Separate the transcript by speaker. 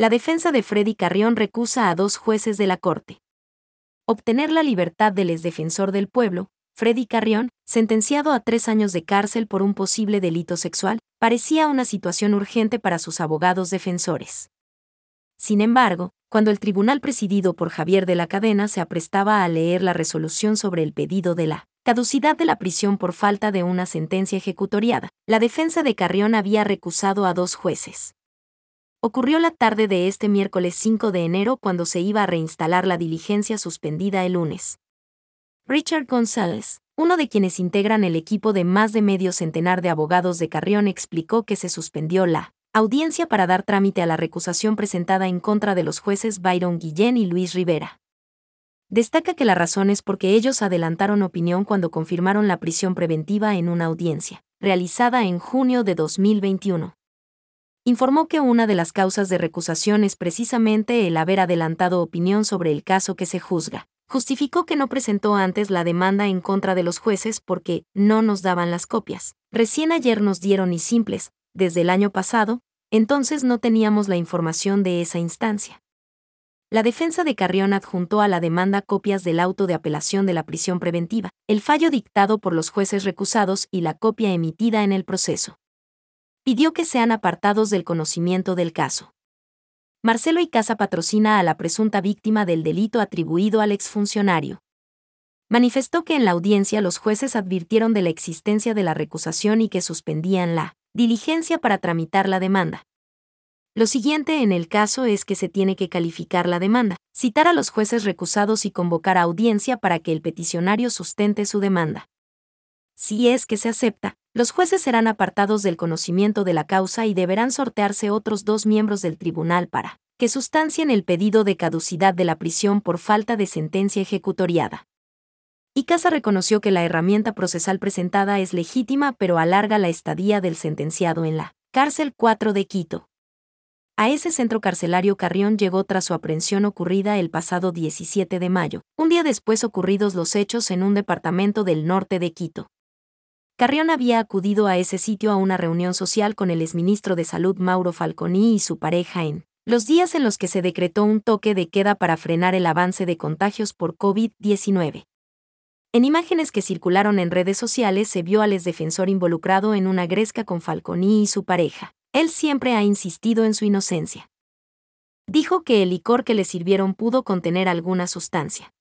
Speaker 1: La defensa de Freddy Carrión recusa a dos jueces de la Corte. Obtener la libertad del exdefensor del pueblo, Freddy Carrión, sentenciado a tres años de cárcel por un posible delito sexual, parecía una situación urgente para sus abogados defensores. Sin embargo, cuando el tribunal presidido por Javier de la Cadena se aprestaba a leer la resolución sobre el pedido de la caducidad de la prisión por falta de una sentencia ejecutoriada, la defensa de Carrión había recusado a dos jueces. Ocurrió la tarde de este miércoles 5 de enero cuando se iba a reinstalar la diligencia suspendida el lunes. Richard González, uno de quienes integran el equipo de más de medio centenar de abogados de Carrión, explicó que se suspendió la audiencia para dar trámite a la recusación presentada en contra de los jueces Byron Guillén y Luis Rivera. Destaca que la razón es porque ellos adelantaron opinión cuando confirmaron la prisión preventiva en una audiencia, realizada en junio de 2021. Informó que una de las causas de recusación es precisamente el haber adelantado opinión sobre el caso que se juzga. Justificó que no presentó antes la demanda en contra de los jueces porque no nos daban las copias. Recién ayer nos dieron y simples, desde el año pasado, entonces no teníamos la información de esa instancia. La defensa de Carrión adjuntó a la demanda copias del auto de apelación de la prisión preventiva, el fallo dictado por los jueces recusados y la copia emitida en el proceso. Pidió que sean apartados del conocimiento del caso. Marcelo Icaza patrocina a la presunta víctima del delito atribuido al exfuncionario. Manifestó que en la audiencia los jueces advirtieron de la existencia de la recusación y que suspendían la Diligencia para tramitar la demanda. Lo siguiente en el caso es que se tiene que calificar la demanda, citar a los jueces recusados y convocar a audiencia para que el peticionario sustente su demanda. Si es que se acepta, los jueces serán apartados del conocimiento de la causa y deberán sortearse otros dos miembros del tribunal para que sustancien el pedido de caducidad de la prisión por falta de sentencia ejecutoriada. Casa reconoció que la herramienta procesal presentada es legítima pero alarga la estadía del sentenciado en la cárcel 4 de Quito. A ese centro carcelario Carrión llegó tras su aprehensión ocurrida el pasado 17 de mayo, un día después ocurridos los hechos en un departamento del norte de Quito. Carrión había acudido a ese sitio a una reunión social con el exministro de Salud Mauro Falconi y su pareja en los días en los que se decretó un toque de queda para frenar el avance de contagios por COVID-19. En imágenes que circularon en redes sociales se vio al exdefensor involucrado en una gresca con Falconi y su pareja. Él siempre ha insistido en su inocencia. Dijo que el licor que le sirvieron pudo contener alguna sustancia.